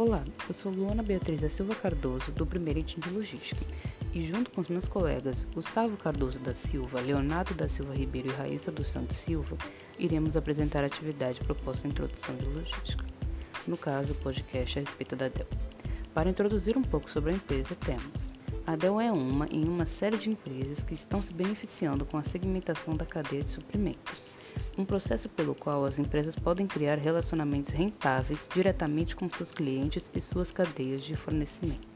Olá, eu sou Luana Beatriz da Silva Cardoso, do Primeiro Item de Logística, e junto com os meus colegas Gustavo Cardoso da Silva, Leonardo da Silva Ribeiro e Raíssa dos Santos Silva, iremos apresentar a atividade proposta em Introdução de Logística. No caso, o podcast a respeito da Dell. Para introduzir um pouco sobre a empresa, temos Dell é uma em uma série de empresas que estão se beneficiando com a segmentação da cadeia de suprimentos, um processo pelo qual as empresas podem criar relacionamentos rentáveis diretamente com seus clientes e suas cadeias de fornecimento.